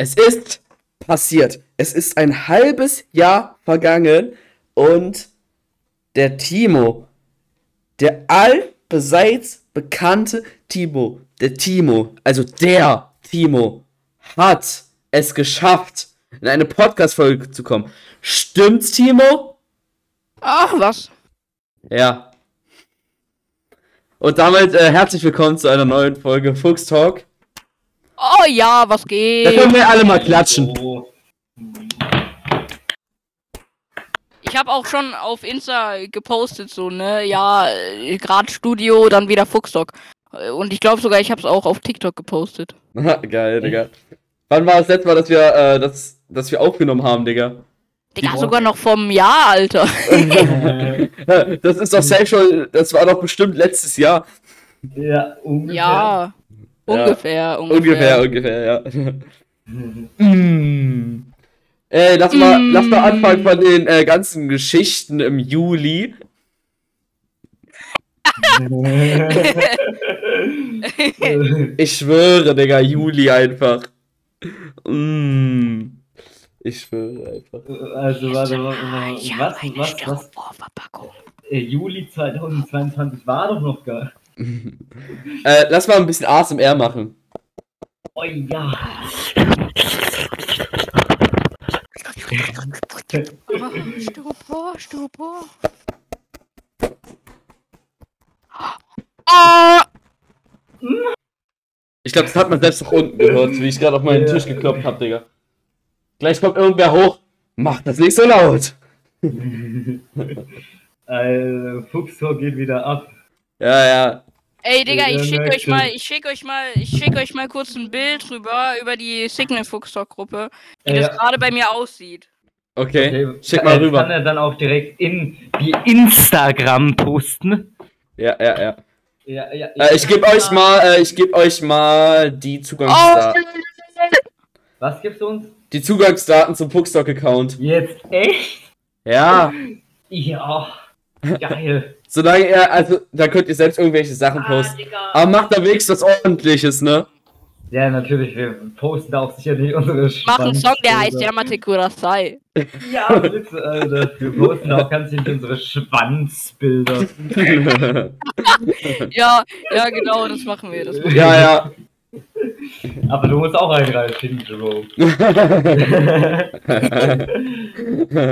Es ist passiert. Es ist ein halbes Jahr vergangen und der Timo, der allbeseits bekannte Timo, der Timo, also der Timo, hat es geschafft, in eine Podcast-Folge zu kommen. Stimmt's, Timo? Ach, was? Ja. Und damit äh, herzlich willkommen zu einer neuen Folge Fuchs Talk. Oh ja, was Da geht? können wir alle mal klatschen. Ich habe auch schon auf Insta gepostet, so, ne? Ja, gerade Studio, dann wieder Fuchstalk. Äh, Und ich glaube sogar, ich habe es auch auf TikTok gepostet. Geil, Digga. Wann war das letzte Mal, dass wir, äh, das, dass wir aufgenommen haben, Digga? Digga, Ja. sogar noch vom Jahr, Alter. Das ist doch safe schon, das war doch bestimmt letztes Jahr. ja, ungefähr. Ja, ungefähr, Ungefähr, ungefähr. ungefähr, ja. mm. Äh, lass mal, Mm. lass mal anfangen von den äh, ganzen Geschichten im Juli. Ich schwöre, Digga, Juli einfach. Mm. Ich schwöre einfach. also, warte, warte, mal. Ich was, was, was? Äh, Juli 2022 war doch noch gar. Äh, lass mal ein bisschen ASMR machen. Oh ja. Styropor. Ah, Ich glaube, das hat man selbst noch unten gehört, wie ich gerade auf meinen. Tisch geklopft habe, Digga. Gleich kommt irgendwer hoch. Mach das nicht so laut. äh, Fuchstor geht wieder ab. Ja, ja. Ey, Digga, Ja, ich schick euch mal, ich schick euch mal, ich schick euch mal kurz ein Bild rüber über die Signal Fuchstalk Gruppe, wie Äh, das gerade bei mir aussieht. Okay. okay, Schick mal äh, rüber. Kann er dann auch direkt in die Instagram posten? Ja, ja, ja. Ja, ja, Äh, ich gebe euch mal, äh, ich gebe euch mal die Oh, Zugangsdaten. Was gibt's uns? Die Zugangsdaten zum Puckstock-Account. Jetzt echt? Ja. Ja. Geil. Solange er, also, da könnt ihr selbst irgendwelche Sachen posten. Aber macht da wenigstens was ordentliches, ne? Ja, natürlich, wir posten da auch sicherlich unsere mach einen Song, der heißt. Yamate Kurasai. Ja, bitte, Alter. Wir posten auch ganz nicht unsere Schwanzbilder. Ja, ja, genau, das machen wir. Das machen ja, ja. Aber du musst auch einen reinschicken, Jerome.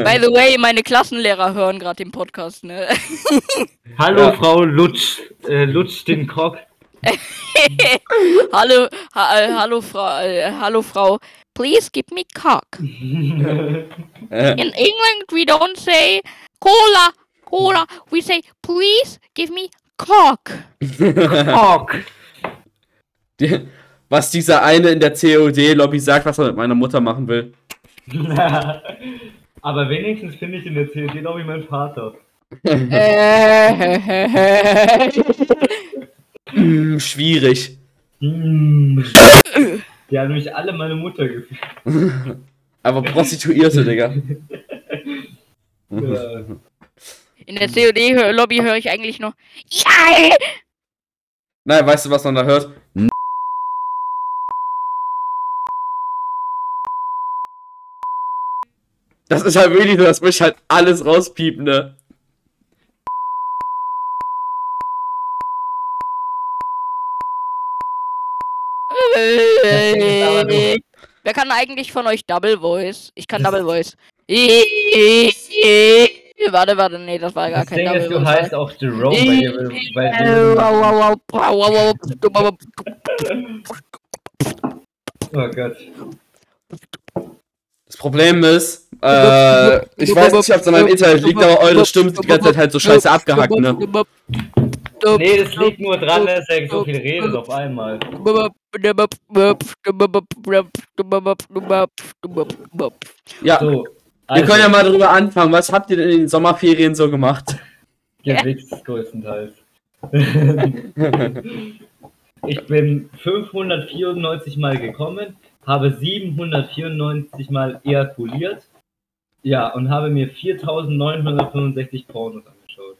By the way, meine Klassenlehrer hören gerade den Podcast, ne? Hallo, Ja. Frau Lutsch. Äh, Lutsch den Cock. hallo, ha, äh, hallo Frau, äh, hallo Frau. Please give me cock. In England we don't say cola, cola. We say please give me cock. Cock. die, was dieser eine in der COD-Lobby sagt, was er mit meiner Mutter machen will. Aber wenigstens finde ich in der CSD noch wie mein Vater. Äh, Hm, schwierig. Hm. Die haben nämlich alle meine Mutter gefühlt. Aber Prostituierte, Digga. Ja. In der COD-Lobby höre ich eigentlich noch. Ja! Nein, weißt du, was man da hört? Das ist halt wirklich so, das muss ich halt alles rauspiepen, ne? Wer kann eigentlich von euch Double Voice? Ich kann Double Voice. Warte, warte, nee, das war gar Das kein Ding Double ist, du Voice. heißt auch Jerome bei dir, weil Oh Gott. Das Problem ist, äh, ich weiß nicht, ob es an meinem Internet liegt, aber eure Stimmen sind die ganze Zeit halt so scheiße abgehackt, ne? Nee, das liegt nur dran, dass er so viel redet auf einmal. Ja, So. wir können ja mal darüber anfangen. Was habt ihr denn in den Sommerferien so gemacht? Gewichst größtenteils. ich bin 594 Mal gekommen, habe 794 Mal ejakuliert. Ja, und habe mir 4965 Pornos angeschaut.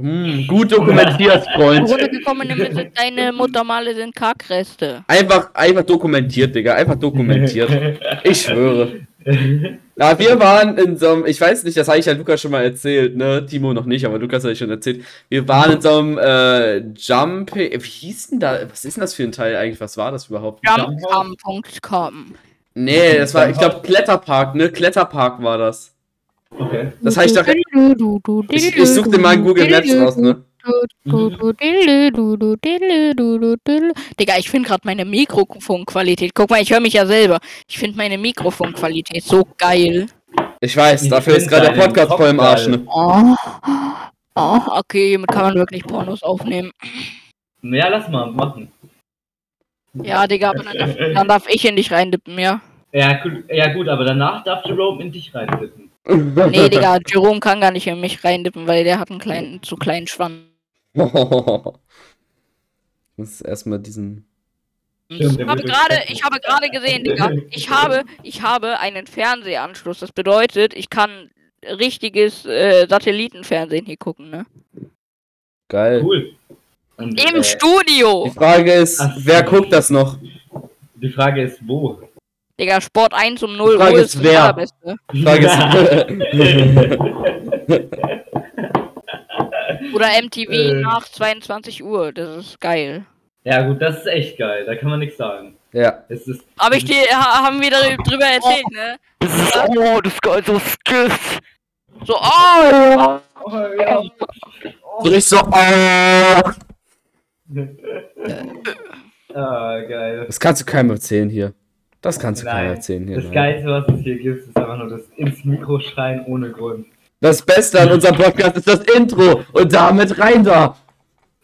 Hm, gut dokumentiert, Freund. Runtergekommene mit deine Muttermale sind Kackreste. Einfach, einfach dokumentiert, Digga. Einfach dokumentiert. Ich schwöre. Ja, wir waren in so einem, ich weiß nicht, das habe ich ja Lukas schon mal erzählt, ne? Timo noch nicht, aber Lukas habe ich schon erzählt. Wir waren in so einem äh, Jump. Wie hieß denn da? Was ist denn das für ein Teil eigentlich? Was war das überhaupt? Jumpcam.com. Nee, das war, ich glaube, Kletterpark, ne? Kletterpark war das. Okay. Das habe ich doch. Ich, ich such dir mal in Google Maps raus, ne? Digga, ich finde gerade meine Mikrofonqualität. Guck mal, ich höre mich ja selber. Ich finde meine Mikrofonqualität so geil. Ich weiß, Ich dafür ist gerade der Podcast voll im Arsch, ne? Oh. Oh, okay, hiermit kann man wirklich Pornos aufnehmen. Ja, lass mal machen. Ja, Digga, aber dann darf, dann darf ich in dich reindippen, ja. Ja, gut, ja gut, aber danach darf Jerome in dich reinsitzen. Nee, Digga, Jerome kann gar nicht in mich reindippen, weil der hat einen kleinen, zu kleinen Schwanz. Ich muss erstmal diesen. Ich habe gerade, ich habe gerade gesehen, Digga. Ich habe, ich habe einen Fernsehanschluss. Das bedeutet, ich kann richtiges äh, Satellitenfernsehen hier gucken, ne? Geil. Cool. Und, Im äh, Studio! Die Frage ist, Ach wer guckt das noch? Die Frage ist, wo? Digga, Sport 1 um 0 Die Frage Uhr ist, ist wer? Die Frage Oder MTV Äh. nach 22 Uhr. Das ist geil. ja gut, das ist echt geil, da kann man nichts sagen. ist. ja. Es ist, Aber ich dir, ha, haben wir darü- drüber erzählt, ne? Das ist, oh, das ist geil, so stiff. So, oh! oh, ja. So richtig so. Oh. Ah, geil. Das kannst du keinem erzählen hier. Das kannst du keinem erzählen hier. Das nein. Geilste, was es hier gibt, ist einfach nur das ins Mikro schreien ohne Grund. Das Beste an unserem Podcast ist das Intro. Und damit rein da.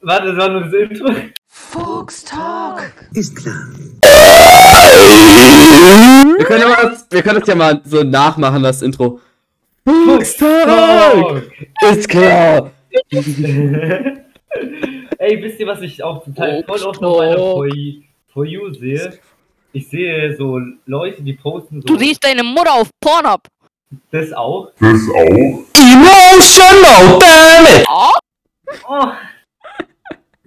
Warte, das war nur das Intro. Wir können, ja mal das, wir können das ja mal so nachmachen, das Intro. Fuchstag! Ist klar. Ey, wisst ihr, was ich auch total voll oft auf meiner For You- For You sehe? Ich sehe so Leute, die posten so Du siehst deine Mutter auf Pornhub. das auch. Emotional, damn it! Oh? Oh,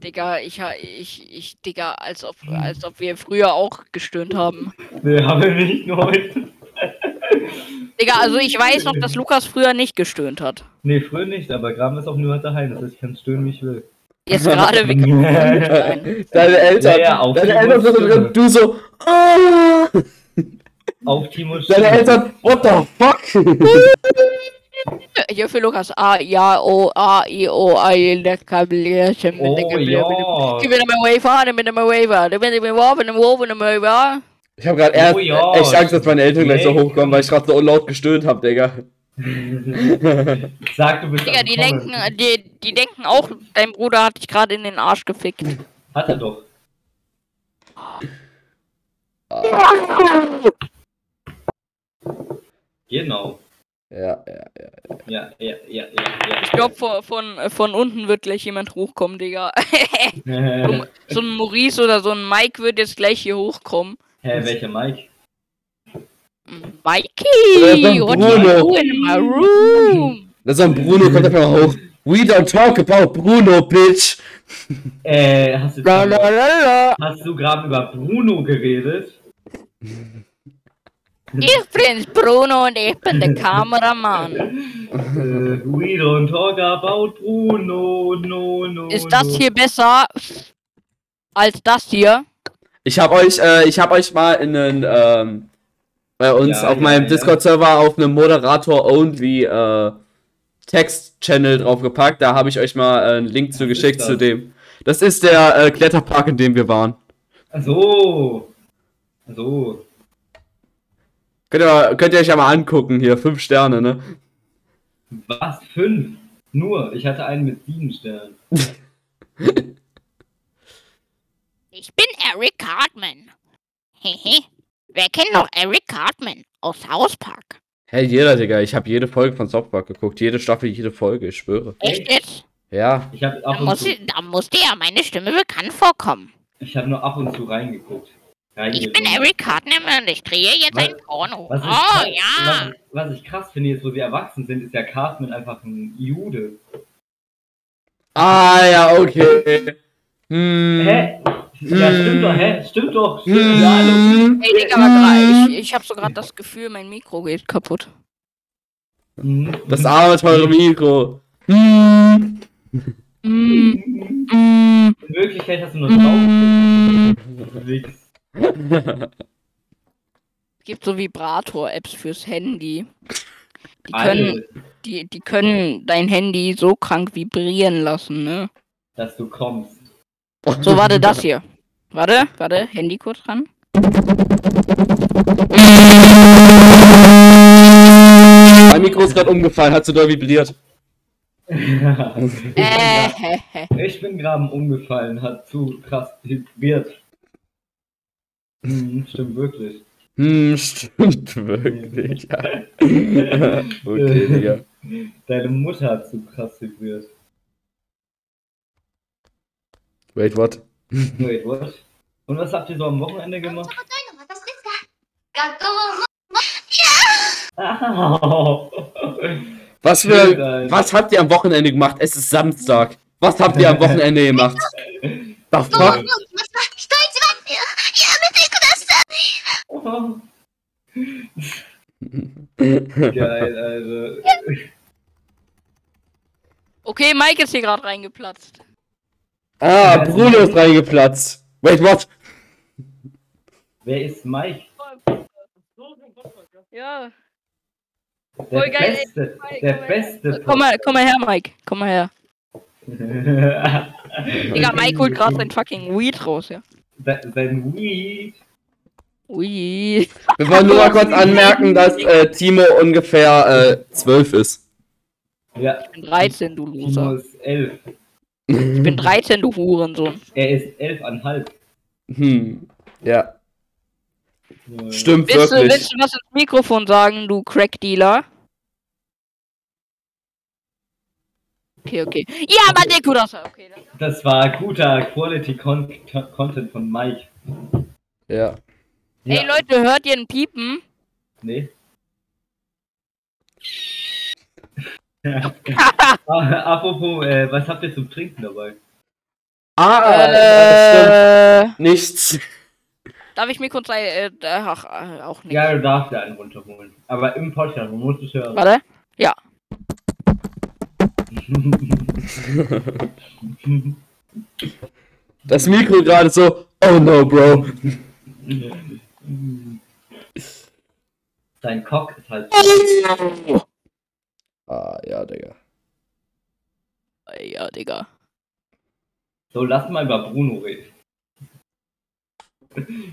Digga, ich, ha- ich, ich, Digga, als ob, als ob wir früher auch gestöhnt haben. nee, haben wir nicht nur heute. Digga, also ich weiß noch, dass Lukas früher nicht gestöhnt hat. Nee, früher nicht, aber Graben ist auch nur daheim. Das heißt, ich kann stöhnen, wie ich will. Jetzt gerade sein. Deine Eltern, Ja, ja, auf deine Eltern sind drin, du so, ah! Auf Timo Deine Eltern, what the fuck? Hier für Lukas A, ja, O, A, I, O, I, lecker Blärchen. Oh ja. Gib mir mal Wafer, gib mir mal Wafer. Gib mir mal Wafer, gib mir mal Wafer. Ich habe gerade erst Oh ja. echt Angst, dass meine Eltern gleich so hochkommen, weil ich gerade so laut gestöhnt habe, Digga. Sag, du bist Digga, die denken, die, die denken auch, dein Bruder hat dich gerade in den Arsch gefickt. Hat er doch. Genau. Ja, ja, ja. Ja, ja, ja, ja, ja. Ich glaube, von, von, von unten wird gleich jemand hochkommen, Digga. Hä, so ein Maurice oder so ein Mike wird jetzt gleich hier hochkommen. welcher Mike? Mikey, what you Bruno. do in my room? Das ist ein Bruno, kommt einfach mal hoch. We don't talk about Bruno, bitch. Äh, hast du, La, la, la, la. hast du gerade über Bruno geredet? Ich bin's Bruno und ich bin der Kameramann. Äh, we don't talk about Bruno, no, no. Ist das hier besser als das hier? Ich habe euch, äh, ich habe euch mal in einen, ähm, bei uns Ja, auf ja, meinem ja. Discord-Server auf einem Moderator-only äh, Text-Channel draufgepackt. Da habe ich euch mal äh, einen Link geschickt zu dem. Das ist der äh, Kletterpark, in dem wir waren. Ach so. Ach So. Könnt ihr, könnt ihr euch ja mal angucken hier. Fünf Sterne, ne? Was? Fünf? Nur. Ich hatte einen mit sieben Sternen. Ich bin Eric Cartman. Hehe. Wer kennt noch Eric Cartman aus South Park? Hey, jeder, Digga. Ich habe jede Folge von South Park geguckt. Jede Staffel, jede Folge, ich schwöre. Echt jetzt? Ja. Ich habe ab Da und muss, zu, da muss dir ja meine Stimme bekannt vorkommen. ich habe nur ab und zu reingeguckt. Ich bin Eric Cartman und ich drehe jetzt Was- ein Porno. Was ich, Oh krass, ja. was, was ich krass finde, jetzt wo sie erwachsen sind, ist ja Cartman einfach ein Jude. Ah, ja, okay. Hm. Hä? Ja, stimmt doch, hä? Stimmt doch. Stimmt. Ja, hallo. Hm. Ey, Digga, warte mal. Ich, ich hab so gerade das Gefühl, mein Mikro geht kaputt. Das arme, teure Mikro. Hm. Mm, mm, In Wirklichkeit hast du nur drauf. mm. Gibt so Vibrator-Apps fürs Handy. Die können, die, die können dein Handy so krank vibrieren lassen, ne? dass du kommst. So, warte, das hier. Warte, warte, Handy kurz ran. Mein Mikro ist gerade umgefallen, hat zu doll vibriert. Äh. Ich bin gerade umgefallen, hat zu krass vibriert. Hm, stimmt wirklich. Hm, stimmt wirklich. Ja. okay, Digga. Deine Mutter hat zu krass vibriert. Wait, what? Wait, what? Und was habt ihr so am Wochenende gemacht? Oh. Was für. Was habt ihr am Wochenende gemacht? Es ist Samstag. Was habt ihr am Wochenende gemacht? The fuck? Oh. Geil, also. Okay, Mike ist hier gerade reingeplatzt. Ah, Bruno ist reingeplatzt. Wait, what? Wer ist Mike? Ja. Der Voll geil, ey. Beste. Mike, Der komm her. Beste. Komm mal, komm mal her, Mike. Komm mal her. Digga, Mike holt gerade sein fucking Weed raus, ja. Se- Sein Weed. Weed. Wir wollen nur mal kurz anmerken, dass äh, Timo ungefähr äh, 12 ist. Ja, Ich bin 13, du Timo Loser. ist elf. Ich bin 13, du Hurensohn. Er ist elfeinhalb. Hm. Ja, So, stimmt Willst du, wirklich. willst du was ins Mikrofon sagen, du Crack-Dealer? Okay, okay. Ja, aber Deko das. Okay, dann. Das war guter Quality Con Content von Mike. Ja. Ey, Leute, hört ihr ein Piepen? Nee. Ah, Apropos, äh, was habt ihr zum Trinken dabei? Ah, Äh, stimmt. Nichts. darf ich mir kurz ein, äh, ach, äh, auch nicht. Ja, du darfst ja einen runterholen. Aber im Podcast, man muss es hören. Warte. Das Mikro gerade so. Oh no, Bro. Dein Cock ist halt. Ja, Digga. Ja, Digga. So, lass mal über Bruno reden.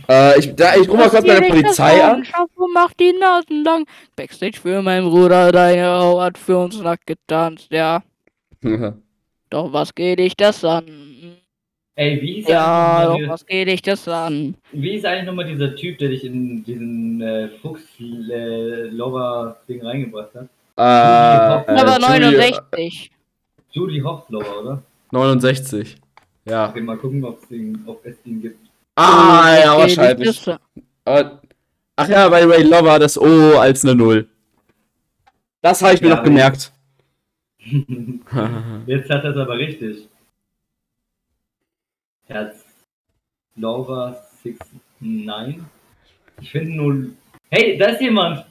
Äh, ich, da, ich ruf mal kurz bei der Polizei an. Schaffe macht die Nasen lang. Backstage für meinen Bruder, deine Frau hat für uns nackt getanzt, ja. Doch was geht dich das an? Ey, wie hieß Ja, doch was geht dich das an? wie ist eigentlich nochmal dieser Typ, der dich in diesen äh, Fuchs-Lover-Ding reingebracht hat? Äh, Aber Julie, 69. Judy Hofflover, oder? 69. Ja. Okay, mal gucken, ob es es ihn gibt. Ah, ja, Was geht dich wahrscheinlich. Aber, ach ja, bei Ray Lover das O als eine Null. Das habe ich mir Ja, noch gemerkt. Jetzt hat er es aber richtig. Herz Lover 69. Ich finde nur. Hey, da ist jemand!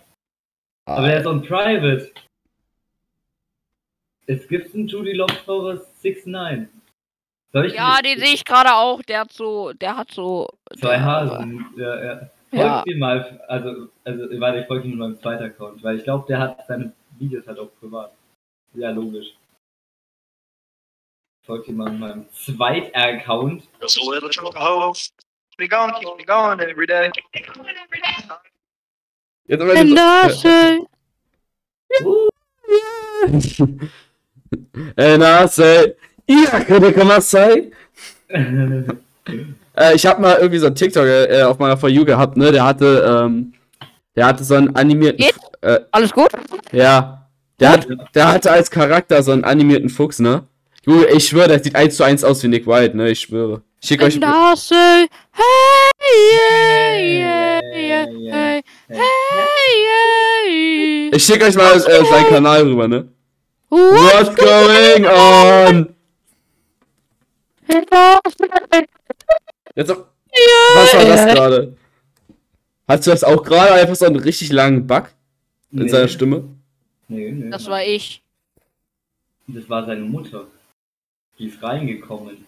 Aber der ist on private. Es gibt einen Judy Lover 69. Soll ich Ja, den sehe ich gerade auch. Der hat so, der hat so. Zwei Hasen. Ja, ja. Folgt Ja. ihm mal, also, also, warte, ich folge ihm mit meinem zweiten Account, weil ich glaube, der hat seine Videos halt auch privat. Ja, logisch. Folgt ihm mal mit meinem zweiten Account. Just a little host. Keep me going, keep me going every day. Jetzt aber And I say, And I say, ja, könnte kann man sein. Äh, ich habe mal irgendwie so einen TikTok äh, auf meiner For You gehabt, ne? Der hatte, ähm, der hatte so einen animierten, Geht? äh, alles gut? ja, der, hat, der hatte als Charakter so einen animierten Fuchs, ne? Junge, ich schwöre, der sieht eins zu eins aus wie Nick White, ne? Ich schwöre. Ich schick euch. Hey, yeah, yeah, hey, hey, yeah. Ich schick euch mal äh, seinen Kanal rüber, ne? What? What's going on? Jetzt auch, was war das gerade? Hast du das auch gerade einfach so einen richtig langen Bug in Nee. seiner Stimme? Nee, nee. Das war ich. Das war seine Mutter. Die ist reingekommen.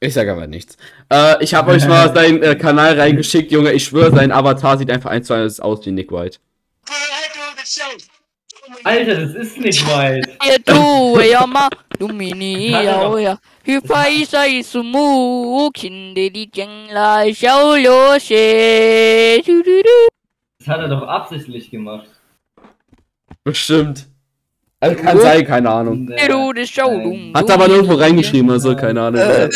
Ich sag aber nichts. Äh, ich habe euch mal seinen äh, Kanal reingeschickt, Junge. Ich schwöre, sein Avatar sieht einfach eins zu eins aus wie Nick White. Alter, das ist nicht weit. Ja, du, ja, ma, du mini, ja, ja. Hyper isa isumu, kinde di jengla, du, du. Das hat er doch absichtlich gemacht. Bestimmt. Also kann sein, keine Ahnung. Hat aber nirgendwo reingeschrieben, also keine Ahnung. Äh,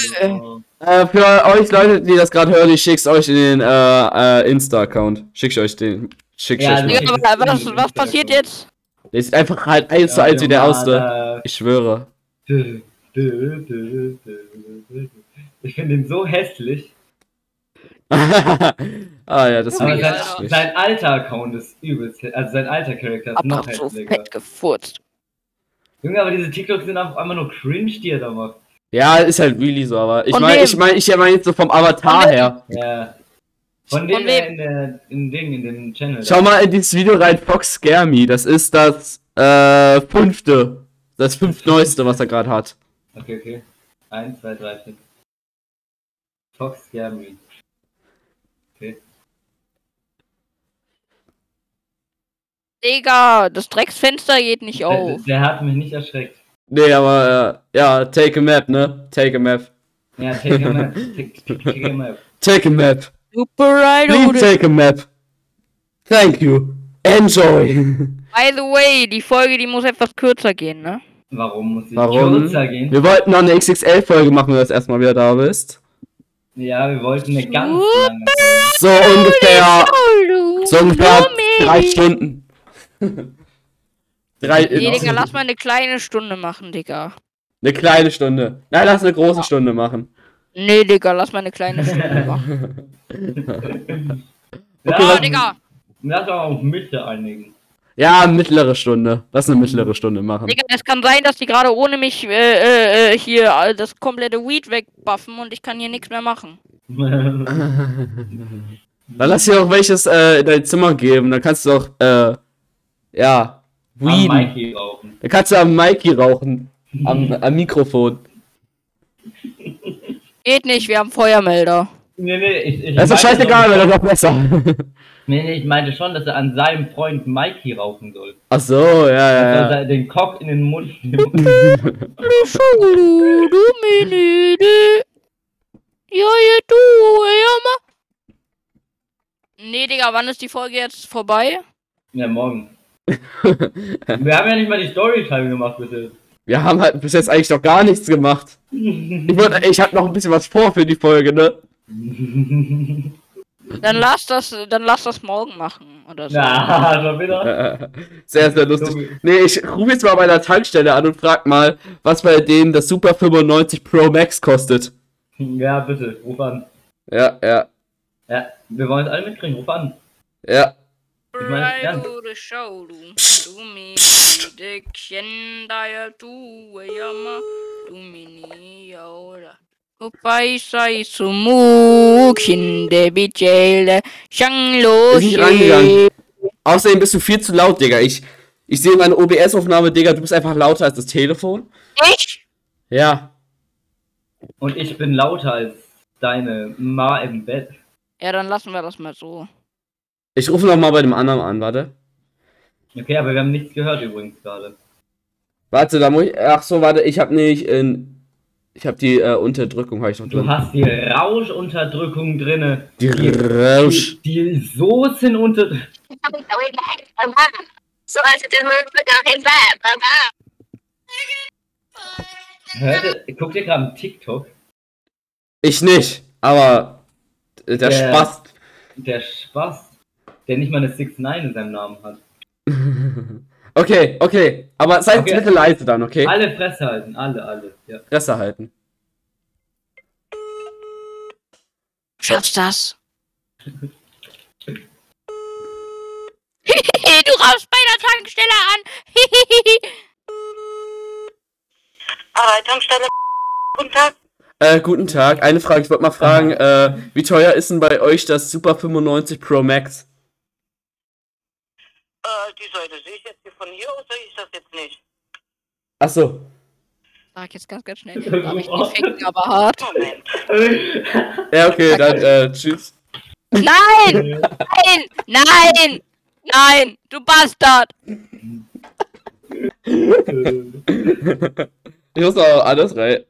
Oh. für euch Leute, die das gerade hören, ich schick's euch in den äh, äh, Insta-Account. Schick ich euch den. Schick ich Ja, euch. Digga, aber was, was passiert jetzt? Der sieht einfach halt eins zu eins wie der erste. Ich schwöre. Ich finde ihn so hässlich. ah ja, das war Ja, sein, Alter. sein alter Account ist übelst. Also sein alter Charakter ist Hab noch so hässlicher. fett gefurzt. Junge, aber diese TikToks sind einfach immer nur cringe, die er da macht. Ja, ist halt really so, aber ich meine, ich meine, ich meine jetzt so vom Avatar her. Ja. Von dem wem? er in, der, in dem, in dem Channel. Schau mal in dieses Video rein, Fox Scare Me. Das ist das äh, fünfte. Das fünftneueste, was er gerade hat. Okay, okay. Eins, zwei, drei, vier. Fox Scare Me. Okay. Digga, das Drecksfenster geht nicht Der, auf. der hat mich nicht erschreckt. Nee, aber äh, ja, take a map, ne? Take a map. Ja, take a map. Take, take a map. Take a map. Super right, Please take a map. Thank you. Enjoy. By the way, die Folge, die muss etwas kürzer gehen, ne? Warum muss Warum? kürzer gehen? Wir wollten noch eine XXL-Folge machen, wenn du das erstmal wieder da bist. Ja, wir wollten eine ganz lange Folge. So ungefähr, so ungefähr drei Stunden. drei, Nee. Digga, lass mal eine kleine Stunde machen, Digga. eine kleine Stunde. Nein, lass eine große Stunde machen. Nee, Digga, lass mal eine kleine Stunde machen. Ja, Okay, Ah, was- Digga. Lass doch auf Mitte einigen. Ja, mittlere Stunde. Lass eine mittlere Stunde machen. Digga, es kann sein, dass die gerade ohne mich äh, äh, äh, hier äh, das komplette Weed wegbuffen und ich kann hier nichts mehr machen. Dann lass dir auch welches äh, in dein Zimmer geben. Dann kannst du auch, ja, Am weeden. Mikey rauchen. Dann kannst du am Mikey rauchen. Am, am Mikrofon. Geht nicht, wir haben Feuermelder. Nee, nee, ich, ich Das ist doch scheißegal, wäre doch besser. Nee, nee, ich meinte schon, dass er an seinem Freund Mikey rauchen soll. Ach so, ja, ja, Dass ja. er den Cock in den Mund nimmt. Ja, du, ja, ma. Nee, Digga, wann ist die Folge jetzt vorbei? Ja, morgen. Wir haben ja nicht mal die Storytime gemacht, bitte. Wir haben halt bis jetzt eigentlich noch gar nichts gemacht. Ich, wollte- ich hab noch ein bisschen was vor für die Folge, ne? Dann lass das, dann lass das morgen machen oder so. Na, schon wieder. Sehr, sehr lustig. Nee, ich rufe jetzt mal bei der Tankstelle an und frag mal, was bei denen das Super 95 Pro Max kostet. Ja, bitte, ruf an. Ja, ja, Ja, wir wollen es alle mitkriegen, ruf an. ja. Ich meine, ja. Du Minute, kända ja du, ja, ma. Du Mini, ja, oder. Wobei sei sumu, kinde bijele, shanglo, Ist nicht rangegangen. Außerdem bist du viel zu laut, Digga. Ich, ich sehe meine OBS-Aufnahme, Digga, du bist einfach lauter als das Telefon. Ich? Ja. Und ich bin lauter als deine Ma im Bett. Ja, dann lassen wir das mal so. Ich rufe noch mal bei dem anderen an, warte. Okay, aber wir haben nichts gehört übrigens gerade. Warte, da muss ich. Ach so, warte, ich habe nicht in. Ich habe die äh, Unterdrückung, habe ich noch Du drin. hast die Rauschunterdrückung drinne. Die Rausch. Die, die Soßen unter. So als hätte man gar kein Verb. Hört, guckt ihr gerade einen TikTok? Ich nicht, aber der Der- Spaß. Der Spaß, der nicht mal eine 6 9 in seinem Namen hat. Okay, okay. Aber seid Okay. bitte leise dann, okay? Alle Fresse halten, alle, alle. Ja. Fresse halten. Schaffst das? Du raufst bei der Tankstelle an. Aber Tankstelle. Guten Tag. Äh, guten Tag. Eine Frage, ich wollte mal fragen, äh, wie teuer ist denn bei euch das Super 95 Pro Max? Äh, die Seite sehe ich jetzt hier von hier aus, sehe ich das jetzt nicht. Ach so. Sag jetzt ganz, ganz schnell. Darf ich nicht ficken, aber hart. Moment. Ja, okay, dann äh, tschüss. Nein! Nein! Nein! Nein! Du Bastard! Ich muss auch alles rein.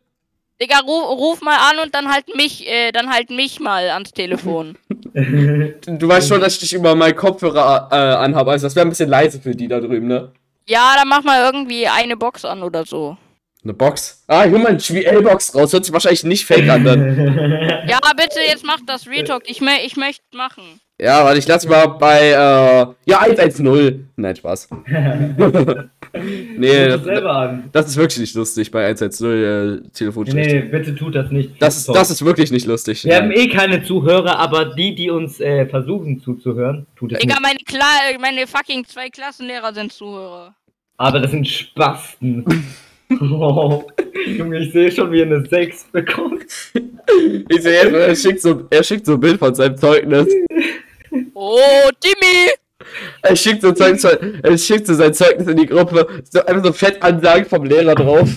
Digga, ruf, ruf mal an und dann halt mich, äh, dann halt mich mal ans Telefon. Du weißt schon, dass ich dich über meinen Kopfhörer äh, anhabe, also das wäre ein bisschen leise für die da drüben, ne? Ja, dann mach mal irgendwie eine Box an oder so. Eine Box. Ah, ich hol mal eine GL-Box raus. Hört sich wahrscheinlich nicht fake an dann. Ja, bitte, jetzt mach das Real Talk. Ich, mö ich möchte machen. Ja, warte, ich lass mal bei, äh, ja, 110. Nein, Spaß. nee, das das, das ist wirklich nicht lustig bei 110 äh, Telefonschlecht. Nee, bitte tut das nicht. Das, ist, das ist wirklich nicht lustig. Wir haben Nein. eh keine Zuhörer, aber die, die uns äh, versuchen zuzuhören, tut es Digga, nicht. meine, Kla meine fucking zwei Klassenlehrer sind Zuhörer. Aber das sind Spasten. oh, Junge, ich sehe schon, wie er eine 6 bekommt. Ich sehe er schickt, so, er schickt so ein Bild von seinem Zeugnis. Oh, Timmy! Er schickt so, Zeugnis, er schickt so sein Zeugnis in die Gruppe. So, einfach so Fettansagen vom Lehrer drauf.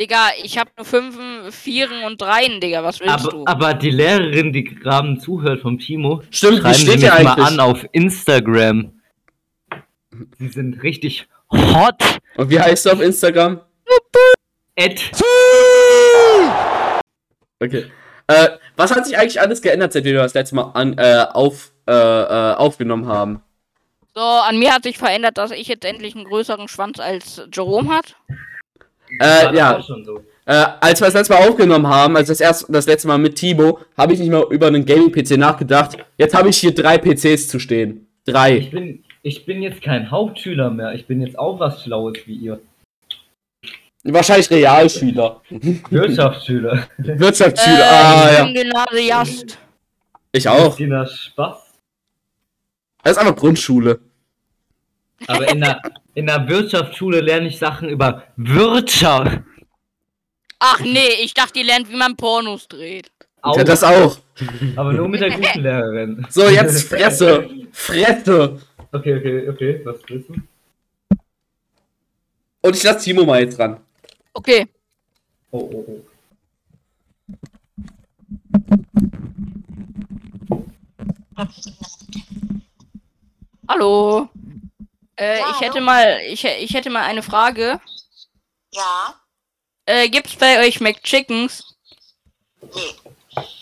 Digga, ich hab nur Fünfen, Vieren und Dreien, Digga. Was willst Aber, du? aber die Lehrerin, die gerade zuhört vom Timo, Stimmt, schreiben steht mich der mal an auf Instagram. Sie sind richtig hot. Und wie heißt du auf Instagram? Ed. Okay. Äh, was hat sich eigentlich alles geändert, seitdem wir das letzte Mal an, äh, auf, äh, äh, aufgenommen haben? So, an mir hat sich verändert, dass ich jetzt endlich einen größeren Schwanz als Jerome hat. Äh, ja. so. Äh, als wir das letzte Mal aufgenommen haben, also das erste, das letzte Mal mit Timo, habe ich nicht mehr über einen Gaming-PC nachgedacht. Jetzt habe ich hier drei PCs zu stehen. Ich Drei. bin, ich bin jetzt kein Hauptschüler mehr. Ich bin jetzt auch was Schlaues wie ihr. Wahrscheinlich Realschüler. Wirtschaftsschüler. Wirtschaftsschüler. Äh, ah, ich ja. bin Gymnasiast. Ich auch. Spaß. Das ist einfach Grundschule. Aber in der, in der Wirtschaftsschule lerne ich Sachen über Wirtschaft. Ach nee, ich dachte, ihr lernt, wie man Pornos dreht. Auch, Ja, das auch. aber nur mit der guten Lehrerin. So, jetzt Fresse. Fresse. Okay, okay, okay. Was willst du? Und ich lasse Timo mal jetzt ran. Okay. Oh, oh, oh. Hallo. Äh, Ja, ich hätte hallo. mal, ich, ich hätte mal eine Frage. Ja? Äh, gibt's bei euch McChickens? Nee.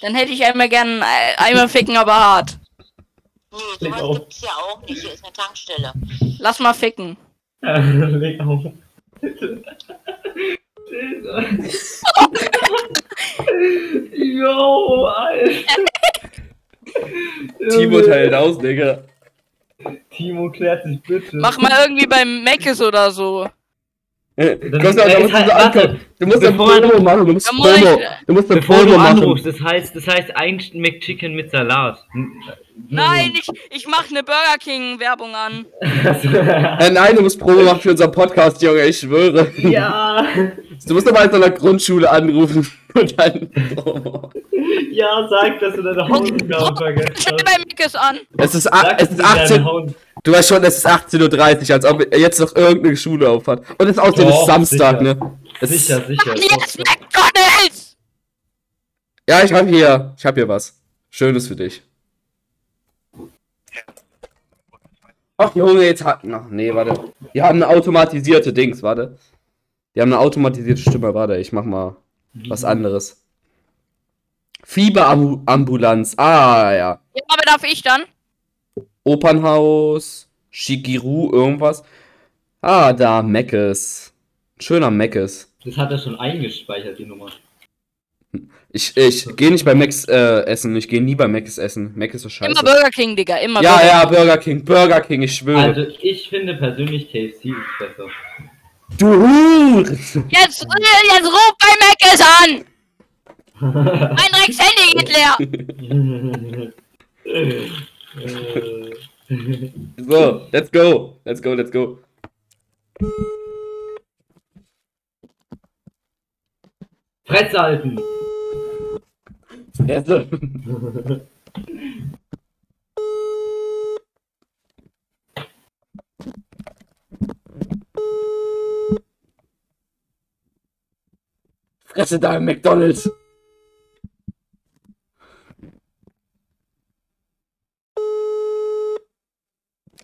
Dann hätte ich einmal gern einmal ficken, aber hart. Nee, sowas gibt's hier auch nicht. Hier ist eine Tankstelle. Lass mal ficken. Leg auf. Jo, Alter. Timo teilt aus, Digga. Timo klärt sich bitte. Mach mal irgendwie beim Meckes oder so. Äh, Du musst, äh, musst du, halt, so warte. ankommen. du musst ein Promo machen, du musst Promo. Du musst du Promo machen. anrufst, das heißt, das heißt ein McChicken mit Salat. Nein, ich, ich mach eine Burger King Werbung an. Äh, nein, du musst Promo machen für unseren Podcast, Junge, ich schwöre. ja, Du musst aber in so einer Grundschule anrufen und dann. ja, sag, dass du deine Hausaufgaben vergessen Stell hast. bei Meckes an. Es ist, Sag, es ist du deine 18. Haus- Du weißt schon, es ist 18.30 Uhr, als ob jetzt noch irgendeine Schule aufhat. Und es ist auch so Doch, Samstag, sicher. ne? Es Sicher, sicher. Hier ist McDonalds! Ja, ich hab hier. Ich hab hier was. Schönes für dich. Ach Junge, jetzt hat. Ach nee, warte. Die haben eine automatisierte Dings, warte. Die haben eine automatisierte Stimme, warte, ich mach mal was anderes. Fieberambulanz. Ah, ja. Ja, aber darf ich dann? Opernhaus, Shikiru, irgendwas. Ah, da, Meckes. Schöner Meckes. Das hat er schon eingespeichert, die Nummer. Ich, ich gehe nicht bei Macs äh, essen. Ich gehe nie bei Macs essen. Mac ist so scheiße. Immer Burger King, Digga. Immer ja, Burger ja. Burger King, Burger King, ich schwöre. Also, ich finde persönlich KFC ist besser. du Hure! Jetzt, äh, jetzt ruf bei Meckes an! Mein Rex Handy geht leer! So, let's go. Let's go, let's go. Fresse halten! Fresse. Fresse da im McDonalds.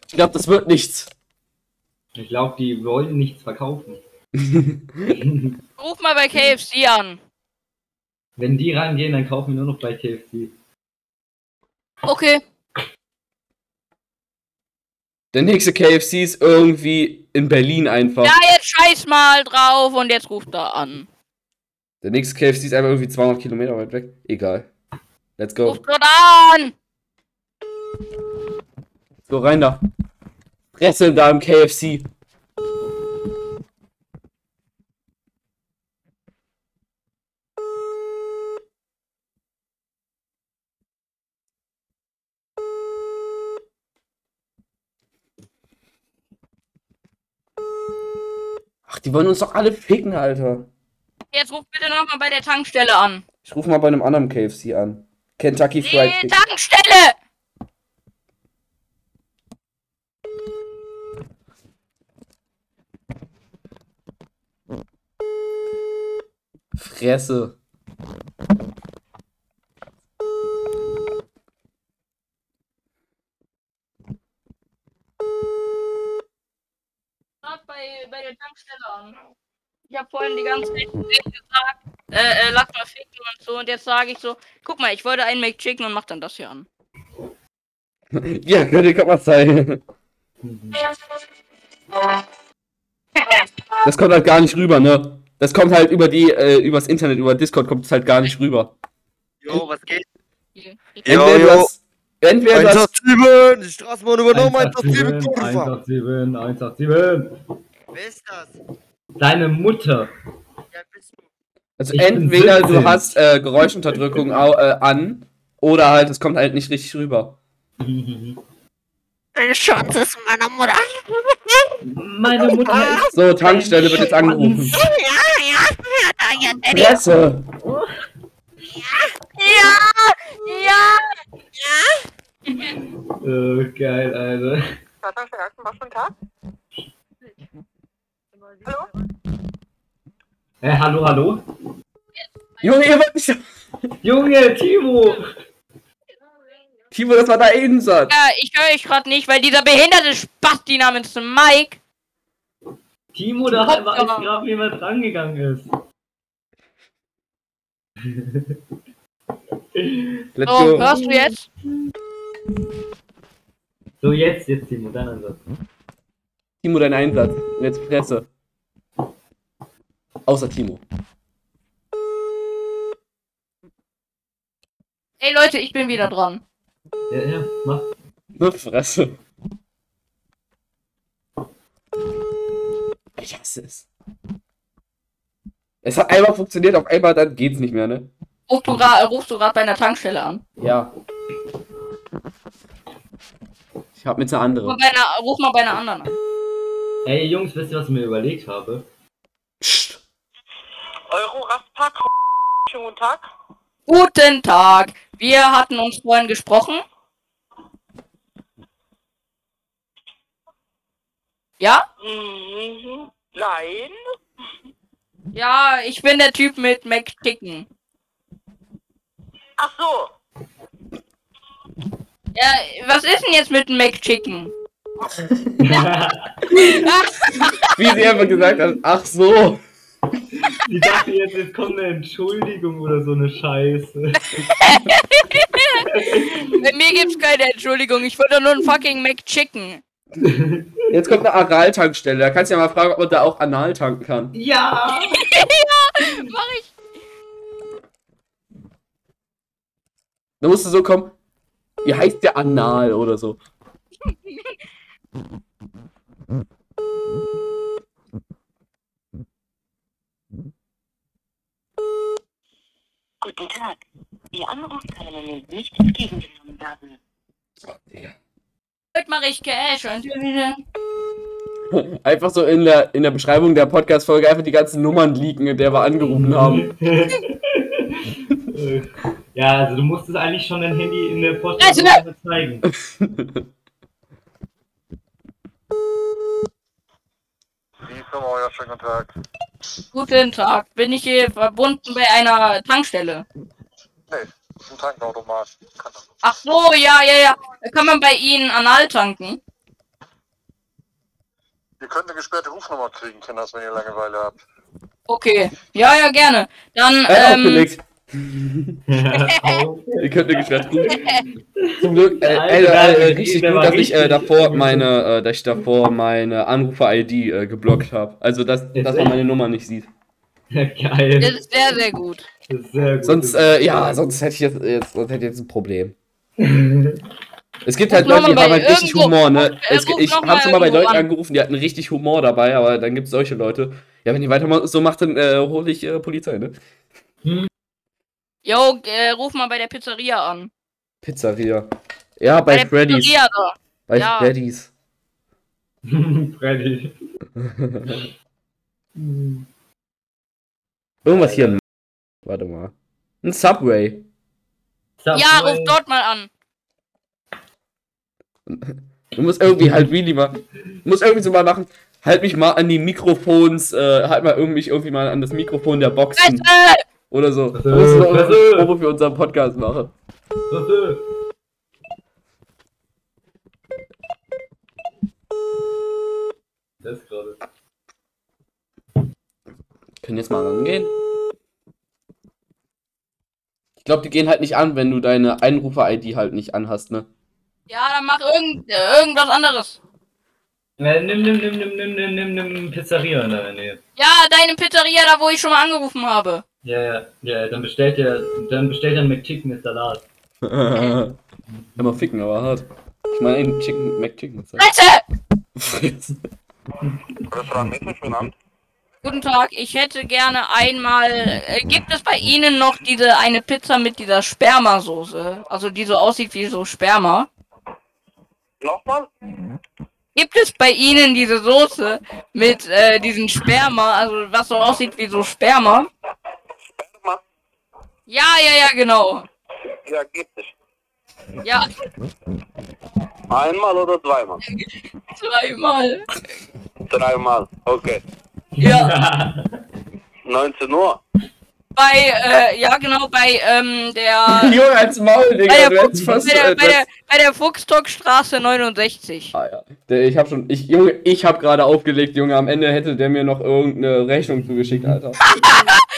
Ich glaube, das wird nichts. Ich glaube, die wollen nichts verkaufen. Ruf mal bei KFC an. Wenn die rangehen, dann kaufen wir nur noch bei KFC. Okay. Der nächste KFC ist irgendwie in Berlin einfach. Ja, jetzt scheiß mal drauf und jetzt ruft er an. Der nächste KFC ist einfach irgendwie 200 Kilometer weit weg. Egal. Let's go. Ruft dort an! So, rein da. Fresse da im KFC. Ach, die wollen uns doch alle ficken, Alter. Jetzt ruf bitte nochmal bei der Tankstelle an. Ich rufe mal bei einem anderen KFC an. Kentucky Fried Die Chicken. Tankstelle! Fresse. Bei, bei der Tankstelle an. Ich habe vorhin die ganze Zeit denen gesagt, äh, äh, lass mal ficken und so. Und jetzt sage ich so, guck mal, ich wollte einen McChicken und mach dann das hier an. Ja, könnte kann was sein. Das kommt halt gar nicht rüber, ne? Das kommt halt über die, äh, übers Internet, über Discord kommt es halt gar nicht rüber. Jo, was geht? Jo, Entweder jo. das, entweder das, 187, die Straßenbahn übernommen, 187, 187, Kurva. 187, 187. Wer ist das? Deine Mutter. Ja, bist du? also Ich entweder du 17. hast äh, Geräuschunterdrückung au, äh, an, oder halt, es kommt halt nicht richtig rüber. Ein Schatz ist meiner Mutter. Meine Mutter ist So, Tankstelle wird jetzt angerufen. Ja, ja, ja, da, ja! Ja! Ja! Oh, geil, Alter. Äh, hallo, hallo? Junge, ihr wollt mich. Junge, Timo! Timo, das war dein Einsatz. Ja, ich höre euch gerade nicht, weil dieser behinderte Spasti namens Mike. Timo, da Kopfhörer. weiß gerade, wie man drangegangen ist. Let's So, go. hörst du jetzt? So, jetzt, jetzt, Timo, dein Ansatz. Timo, dein Einsatz. Jetzt Fresse. Außer Timo. Ey Leute, ich bin wieder dran. Ja, ja, mach. Nur Fresse. Ich hasse es. Es hat einmal funktioniert, auf einmal dann geht's nicht mehr, ne? Ruf du gra- rufst du gerade bei einer Tankstelle an. Ja. Ich hab mit einer Ruf mal bei einer, ruf mal bei einer anderen an. Ey, Jungs, wisst ihr, was ich mir überlegt habe? Psst. Euro Rastpark. Schönen guten Tag. Guten Tag. Wir hatten uns vorhin gesprochen. Ja? Mhm. Nein. Ja, ich bin der Typ mit McChicken. Ach so. Ja, was ist denn jetzt mit dem McChicken? Wie sie einfach gesagt hat, ach so. Ich dachte jetzt, jetzt kommt eine Entschuldigung oder so eine Scheiße. Bei mir gibt's keine Entschuldigung. Ich wollte nur einen fucking McChicken. Jetzt kommt eine Aral-Tankstelle. Da kannst du ja mal fragen, ob man da auch anal tanken kann. Ja! Mach ich. Da musst du so kommen. Wie heißt der Anal oder so? Guten Tag. Ihr Anruf kann im Moment nicht entgegengenommen werden. Digga. Heute mache ich Cash und Einfach so in der, in der Beschreibung der Podcast-Folge einfach die ganzen Nummern leaken, in der wir angerufen haben. ja, also du musstest eigentlich schon dein Handy in der Podcast Also, zeigen. Wie ist euer schönen guten Tag? Guten Tag. Bin ich hier verbunden bei einer Tankstelle? Nee, ein Tankenautomat. Kann das. Ach so, ja, ja, ja. Kann man bei Ihnen anal tanken? Ihr könnt eine gesperrte Rufnummer kriegen, Kinders, wenn ihr Langeweile habt. Okay. Ja, ja, gerne. Dann, hat ähm, aufgelegt. Ihr könnt eine gesperrt Zum Glück, äh, Alter, äh, äh, richtig gut, dass ich äh, davor meine, äh, dass ich davor meine Anrufer-ID äh, geblockt habe. Also, dass, dass man meine Nummer nicht sieht. Geil. das ist sehr, sehr gut. Das ist sehr gut. Sonst, äh, ja, sonst hätte ich jetzt, jetzt, sonst hätte ich jetzt ein Problem. Es gibt halt Leute, die haben halt bei richtig Humor, ne? Es, ich habe schon mal bei Leuten an. angerufen, die hatten richtig Humor dabei, aber dann gibt es solche Leute. Ja, wenn ihr weiter so macht, dann äh, hole ich äh, Polizei, ne? Jo, äh, ruf mal bei der Pizzeria an. Pizzeria. Ja, bei, der Freddy's. Pizzeria da. Bei ja. Freddy's. Freddy. Irgendwas hier. in- Warte mal. Ein Subway. Ja, ruf dort mal an. Du musst irgendwie halt really mal. Du musst irgendwie so mal machen. Halt mich mal an die Mikrofons, äh, halt mal irgendwie, irgendwie mal an das Mikrofon der Boxen Fresse! Oder so. Du musst äh, noch eine? Probe für unseren Podcast machen. Das gerade. Können jetzt mal rangehen? Ich glaube, die gehen halt nicht an, wenn du deine Einrufer-ID halt nicht anhast, ne? Ja, dann mach irgend, äh, irgendwas anderes. Äh, nimm, nimm, nimm, nimm, nimm, nimm, nimm, nimm Pizzeria in deiner Nähe. Ja, deine Pizzeria, da wo ich schon mal angerufen habe. Ja, ja, ja, dann bestellt er, dann bestellt er einen McChicken mit Salat. Immer ficken, aber hart. Ich meine, ein Chicken, McChicken. ist Fresse! Restaurant Mecklenburg, guten Abend. Guten Tag, ich hätte gerne einmal. Äh, gibt es bei Ihnen noch diese eine Pizza mit dieser Spermasoße? Also die so aussieht wie so Sperma? Nochmal? Gibt es bei Ihnen diese Soße mit äh, diesem Sperma, also was so aussieht wie so? Sperma? Ja, ja, ja, genau. Ja, gibt es. Ja, Einmal oder zweimal? zweimal. Dreimal. Okay. Ja, 19 Uhr. bei, äh, ja, genau, bei, ähm, der. Junge, als Maul, Bei Digga. der, Du hättest Fuchs, fast. bei der, äh, bei der, bei der Fuchstockstraße 69. Ah, ja. Der, ich hab schon. Ich, Junge, ich hab gerade aufgelegt, Junge. Am Ende hätte der mir noch irgendeine Rechnung zugeschickt, Alter.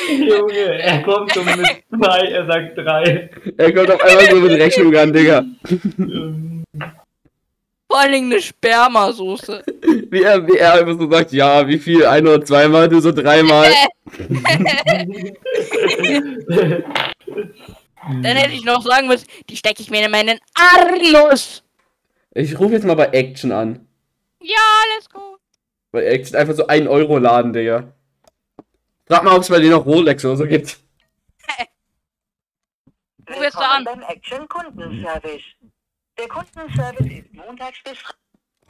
Junge, er kommt so mit zwei, er sagt drei. Er kommt auf einmal so mit Rechnung an, Digga. Vor allen Dingen eine Spermasoße. Wie er, wie er einfach so sagt, ja, wie viel? Ein oder zweimal, du so dreimal. Dann hätte ich noch sagen müssen, die stecke ich mir in meinen Arnus. Ich rufe jetzt mal bei Action an. Ja, let's go. Bei Action einfach so 1 Euro Laden, Digga. Frag mal, ob es bei denen noch Rolex oder so gibt. Ruf jetzt da an. beim Action Kundenservice. Der Kundenservice ist montags bis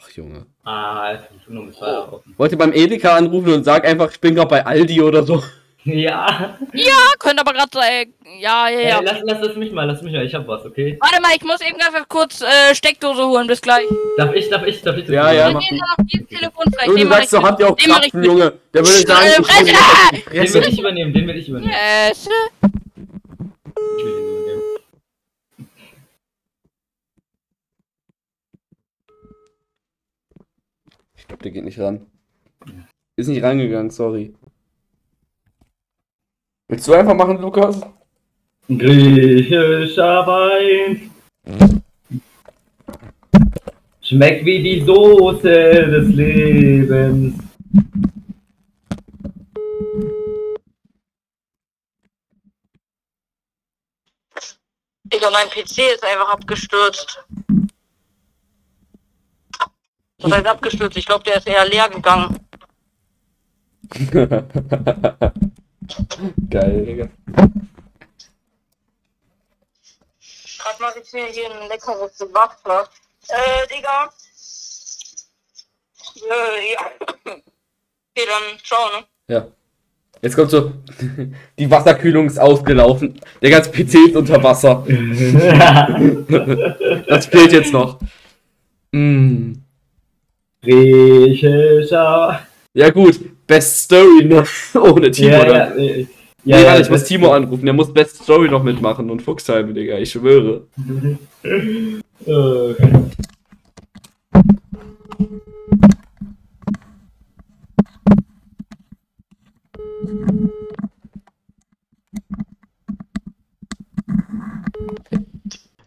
Ach, Junge. Ah, es ist nur mit zwei offen. Wollt ihr beim Edeka anrufen und sag einfach, ich bin gerade bei Aldi oder so. Ja. Ah, könnte aber gerade sein. Ja, ja, ja. Ey, lass, lass, lass mich mal, lass mich mal, ich hab was, okay? Warte mal, ich muss eben ganz kurz äh, Steckdose holen. Bis gleich. Darf ich, darf ich, darf ich Ja, ja, mach du sagst ich so, habt ihr auch ich mit. Junge? Der würde sagen, Äh, ich Fresse! auf die Den will ich übernehmen, den will ich übernehmen. Fresse. Ich will den übernehmen. Ich glaube, der geht nicht ran. Ist nicht rangegangen, sorry. Willst du einfach machen, Lukas? Griechischer Wein. Schmeckt wie die Soße des Lebens. Digga, mein PC ist einfach abgestürzt. Das heißt abgestürzt. Ich glaube, der ist eher leer gegangen. Geil, Digga. Gerade mal jetzt hier, hier ein leckeres Wasser. Äh, Digga. Äh, ja. Okay, dann ciao, ne? Ja. Jetzt kommt so, die Wasserkühlung ist ausgelaufen. Der ganze PC ist unter Wasser. Das fehlt jetzt noch. Mm. Griechischer. Ja gut, Best Story noch ohne Timo. Ja, oder? ja, Ja, ja, ja, ich muss Timo anrufen, der muss Best Story noch mitmachen und Fuchsheim, Digga, ich schwöre.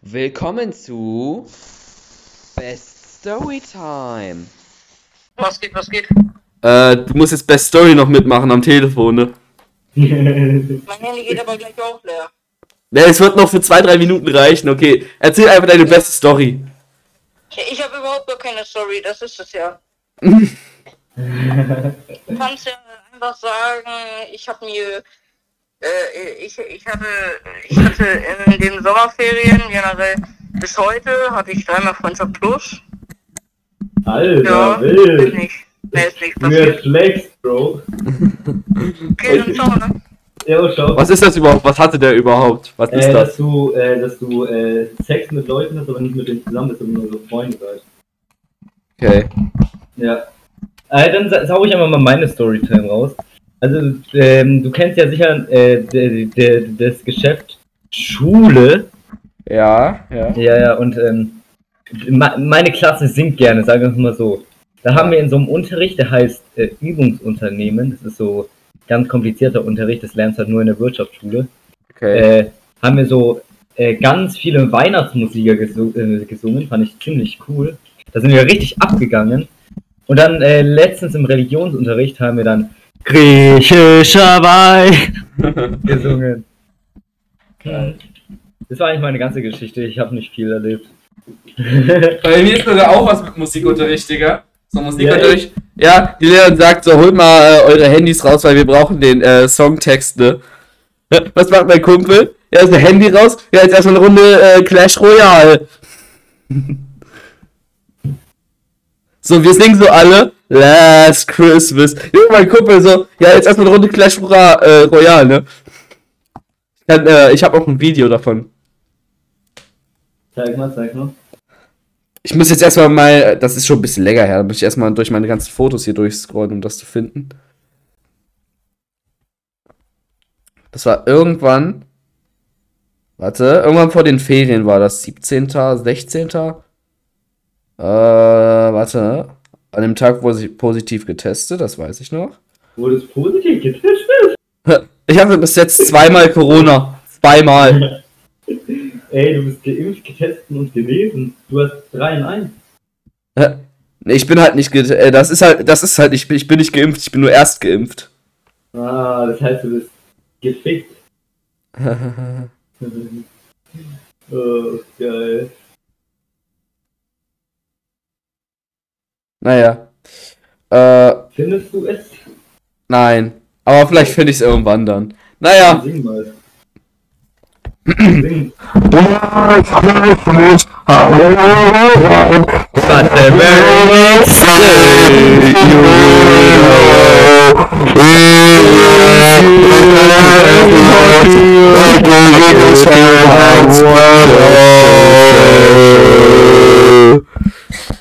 Willkommen zu Best Story Time. Was geht, was geht? Äh, du musst jetzt Best Story noch mitmachen am Telefon, ne? Mein Handy geht aber gleich auch leer. Ne, es wird noch für zwei, drei Minuten reichen, okay. Erzähl einfach deine beste Story. Ich, ich habe überhaupt gar keine Story, das ist es ja. Du kannst ja einfach sagen, ich habe mir, äh, ich, ich hatte, ich hatte in den Sommerferien generell bis heute hatte ich dreimal Freundschaft plus. Alter, Ja, wild. nicht, ist nichts Mir passiert. schlägst, Bro. Okay, dann ciao, ne? Ja, schau. Was ist das überhaupt? Was hatte der überhaupt? Was ist Äh, dass das? du, äh, dass du äh, Sex mit Leuten hast, aber nicht mit denen zusammen bist, sondern nur so Freunde seid. Okay. Ja. Äh, dann sa- sau ich einfach mal meine Storytime raus. Also, ähm, du kennst ja sicher äh, das Geschäft Schule. Ja, ja. Ja, ja, und ähm, me- meine Klasse singt gerne, sagen wir es mal so. Da haben wir in so einem Unterricht, der heißt äh, Übungsunternehmen, das ist so ganz komplizierter Unterricht, das lernst du halt nur in der Wirtschaftsschule, Okay. äh, haben wir so äh, ganz viele Weihnachtsmusiker gesu äh, gesungen, fand ich ziemlich cool. Da sind wir richtig abgegangen. Und dann äh, letztens im Religionsunterricht haben wir dann Griechischer Wein gesungen. Das war eigentlich meine ganze Geschichte, ich habe nicht viel erlebt. Bei mir ist sogar auch was mit Musikunterricht, Digga. So Musikunterricht. Ja, die Lehrerin sagt so, holt mal äh, eure Handys raus, weil wir brauchen den äh, Songtext, ne? Was macht mein Kumpel? Ja, ist ein Handy raus. Ja, jetzt erstmal eine Runde äh, Clash Royale. so, wir singen so alle Last Christmas. Ja, mein Kumpel so, ja, jetzt erstmal eine Runde Clash äh, Royale, ne? Ich, kann, äh, ich habe auch ein Video davon. Zeig mal, zeig mal. Ich muss jetzt erstmal mal, das ist schon ein bisschen länger her, da muss ich erstmal durch meine ganzen Fotos hier durchscrollen, um das zu finden. Das war irgendwann, warte, irgendwann vor den Ferien war das, 17., 16. Äh, warte, an dem Tag wurde ich positiv getestet, das weiß ich noch. Wurde es positiv getestet? Ich hatte bis jetzt zweimal Corona, zweimal. Ey, du bist geimpft, getestet und genesen. Du hast 3 in 1. Nee, ich bin halt nicht, ge äh, das ist halt, das ist halt, ich bin, ich bin nicht geimpft, ich bin nur erst geimpft. Ah, das heißt, du bist gefickt. oh, geil. Naja. Äh, Findest du es? nein. Aber vielleicht finde ich es irgendwann dann. Naja. Sing mal.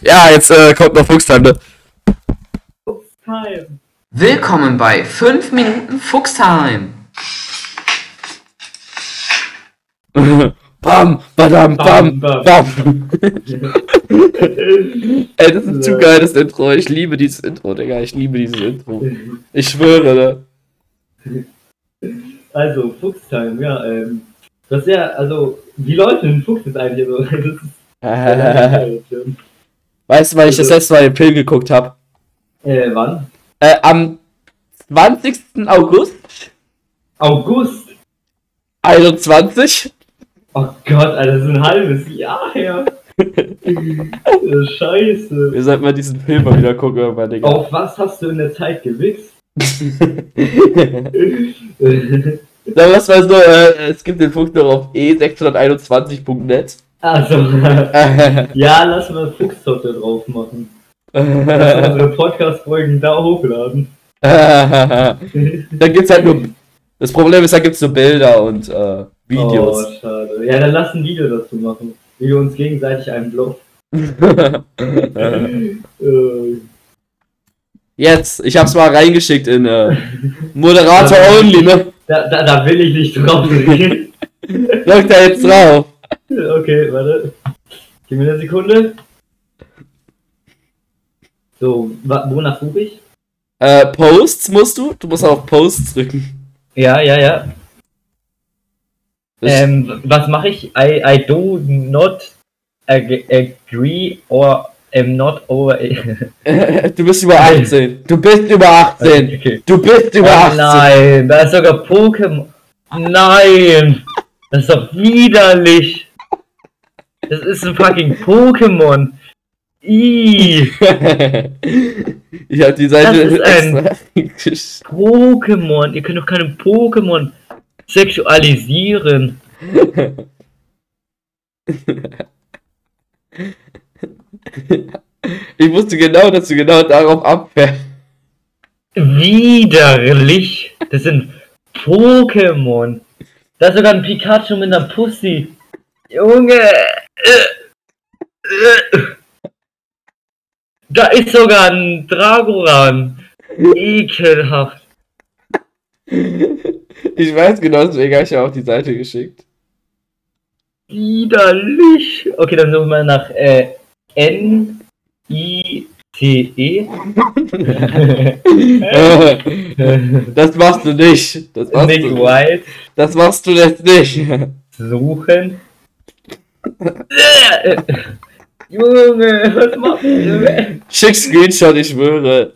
Ja, jetzt äh, kommt noch Fuchstime. ne? Time. Willkommen bei 5 Minuten Fuchstime. bam, badam, bam, Bam, bam. Ey, das ist zu geil, das Intro. Ich liebe dieses Intro, Digga. Ich liebe dieses Intro. Ich schwöre, ne? Also, Fuchstime, ja, ähm. Das ist ja, also, wie läuft denn ein Fuchs jetzt eigentlich? Also, das ist, weißt du, weil ich das letzte Mal den Film geguckt habe? äh, wann? Äh, am 20. August August. 21. Oh Gott, Alter, das ist ein halbes Jahr her. Scheiße. Wir sollten mal diesen Film mal wieder gucken, irgendwann, Digga. Auf was hast du in der Zeit gewichst? Sag was mal so, äh, es gibt den Funk noch auf e e621.net. also, ja, lass mal Fuchszotte drauf machen. unsere Podcast-Folgen da hochladen. da gibt's halt nur. Das Problem ist, da gibt's nur Bilder und äh, Videos. Oh, schade. Ja, dann lass ein Video dazu machen. Wie wir uns gegenseitig einen Bluff. Äh, Jetzt, ich hab's mal reingeschickt in äh, Moderator only, ne? da, da, da will ich nicht drauf gehen. Drück da jetzt drauf. Okay, warte. Gib mir eine Sekunde. So, wonach suche ich? Äh, Posts musst du? Du musst auf Posts drücken. Ja, ja, ja. Ähm, was mache ich? I, I do not ag agree or am not over. du bist über 18. Du bist über 18. Okay. Du bist über Oh 18. nein, da ist sogar Pokémon. Nein! Das ist doch widerlich! Das ist ein fucking Pokémon! Ih! ich hab die Seite Das ist ein-. Pokémon! Ihr könnt doch keine Pokémon sexualisieren! Ich wusste genau, dass du genau darauf abfährst. Widerlich! Das sind Pokémon! Da ist sogar ein Pikachu mit einer Pussy! Junge! Da ist sogar ein Dragoran! Ekelhaft! Ich weiß genau, deswegen habe ich ja auch die Seite geschickt. Widerlich! Okay, dann suchen wir nach äh, N I T E. das machst du nicht. Das machst, Nick du, White das machst du jetzt nicht. suchen. Junge, was machst du? Schick Screenshot, ich schwöre.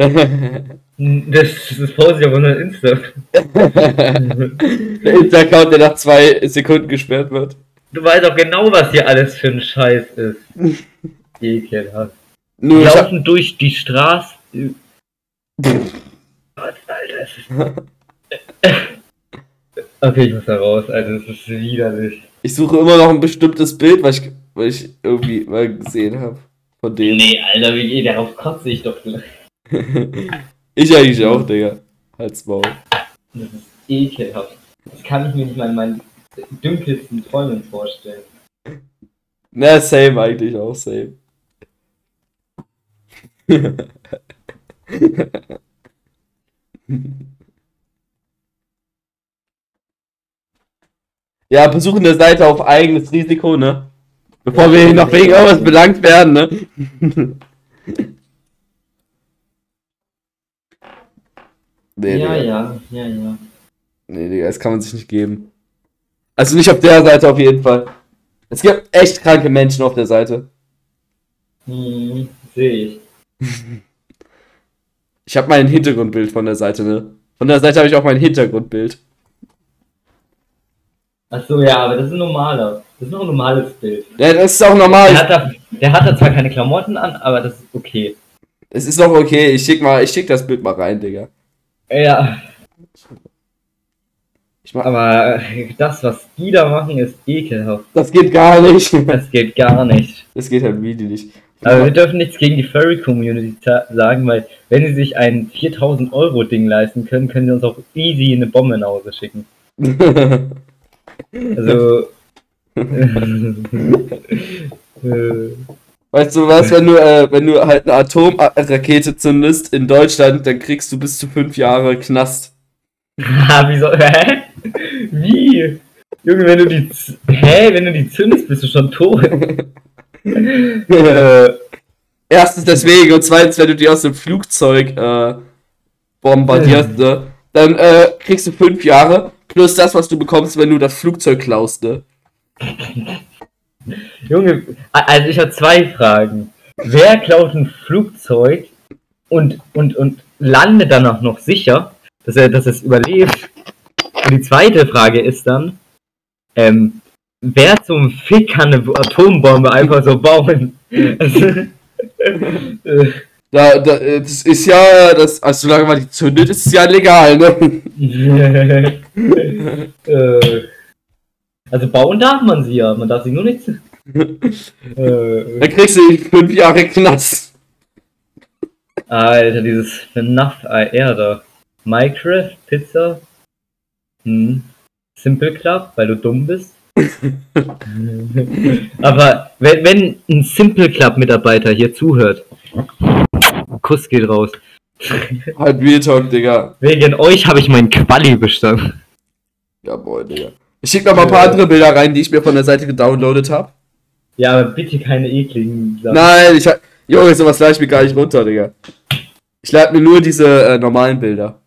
Das, das poste ich auf unserem Insta. Der Insta-Account, der nach zwei Sekunden gesperrt wird. Du weißt auch genau, was hier alles für ein Scheiß ist. Ekelhaft. Nur ich hab, Laufen durch die Straße. Gott, Alter, es ist... Okay, ich muss da raus, Alter, das ist widerlich. ich suche immer noch ein bestimmtes Bild, was ich, was ich irgendwie mal gesehen habe. Von dem. Nee, Alter, wie geht darauf kotze ich doch gleich. Ich eigentlich auch, Digga. Halt's Maul. Das ist ekelhaft. Das kann ich mir nicht mal in meinen dunkelsten Träumen vorstellen. Na, same eigentlich auch, same. ja, besuchen der Seite auf eigenes Risiko, ne? Bevor wir hier noch wegen irgendwas belangt werden, ne? nee, ja, Digga. ja, ja, ja. Nee, Digga, das kann man sich nicht geben. Also nicht auf der Seite auf jeden Fall. Es gibt echt kranke Menschen auf der Seite. Hm, sehe ich. Ich habe mein Hintergrundbild von der Seite, ne? Von der Seite habe ich auch mein Hintergrundbild. Achso, ja, aber das ist ein normaler. Das ist noch ein normales Bild. Ja, das ist auch Der normal. hat, da, der hat da zwar keine Klamotten an, aber das ist okay. Es ist doch okay. Ich schick mal, ich schick das Bild mal rein, Digga. Ja, Ich mach, aber das, was die da machen, ist ekelhaft. das geht gar nicht. Das geht gar nicht. Das geht halt really nicht. Aber wir dürfen nichts gegen die Furry-Community sagen, weil wenn sie sich ein 4000 Euro Ding leisten können, können sie uns auch easy eine Bombe nach Hause schicken. Also. äh, weißt du was, wenn du, äh, wenn du halt eine Atomrakete zündest in Deutschland, dann kriegst du bis zu fünf Jahre Knast. Ah, wieso? Hä? Wie? Junge, wenn du die. Hä? Wenn du die zündest, bist du schon tot. äh, Erstens deswegen und zweitens, wenn du die aus dem Flugzeug äh, bombardierst, ne, dann äh, kriegst du fünf Jahre plus das, was du bekommst, wenn du das Flugzeug klaust, ne? Junge, also ich habe zwei Fragen. Wer klaut ein Flugzeug und, und, und landet dann auch noch sicher, dass er, dass es überlebt? Und die zweite Frage ist dann, ähm, wer zum Fick kann eine Atombombe einfach so bauen? Da, da, das ist ja, das, also solange man die zündet, ist es ja legal, ne? äh, also bauen darf man sie ja, man darf sie nur nicht. äh, Dann kriegst du fünf Jahre Knast. Alter, dieses FNAF AR da. Minecraft, Pizza. Hm. Simple Club, weil du dumm bist. Aber wenn, wenn ein Simple Club Mitarbeiter hier zuhört, Kuss geht raus. Halt Real Talk, Digga. Wegen euch habe ich meinen Quali bestanden. Jawohl, Digga. Ich schick noch mal ein paar andere Bilder rein, die ich mir von der Seite gedownloadet habe. Ja, aber bitte keine ekligen Sachen. Nein, ich hab. Junge, sowas lade ich mir gar nicht runter, Digga. Ich lade mir nur diese äh, normalen Bilder.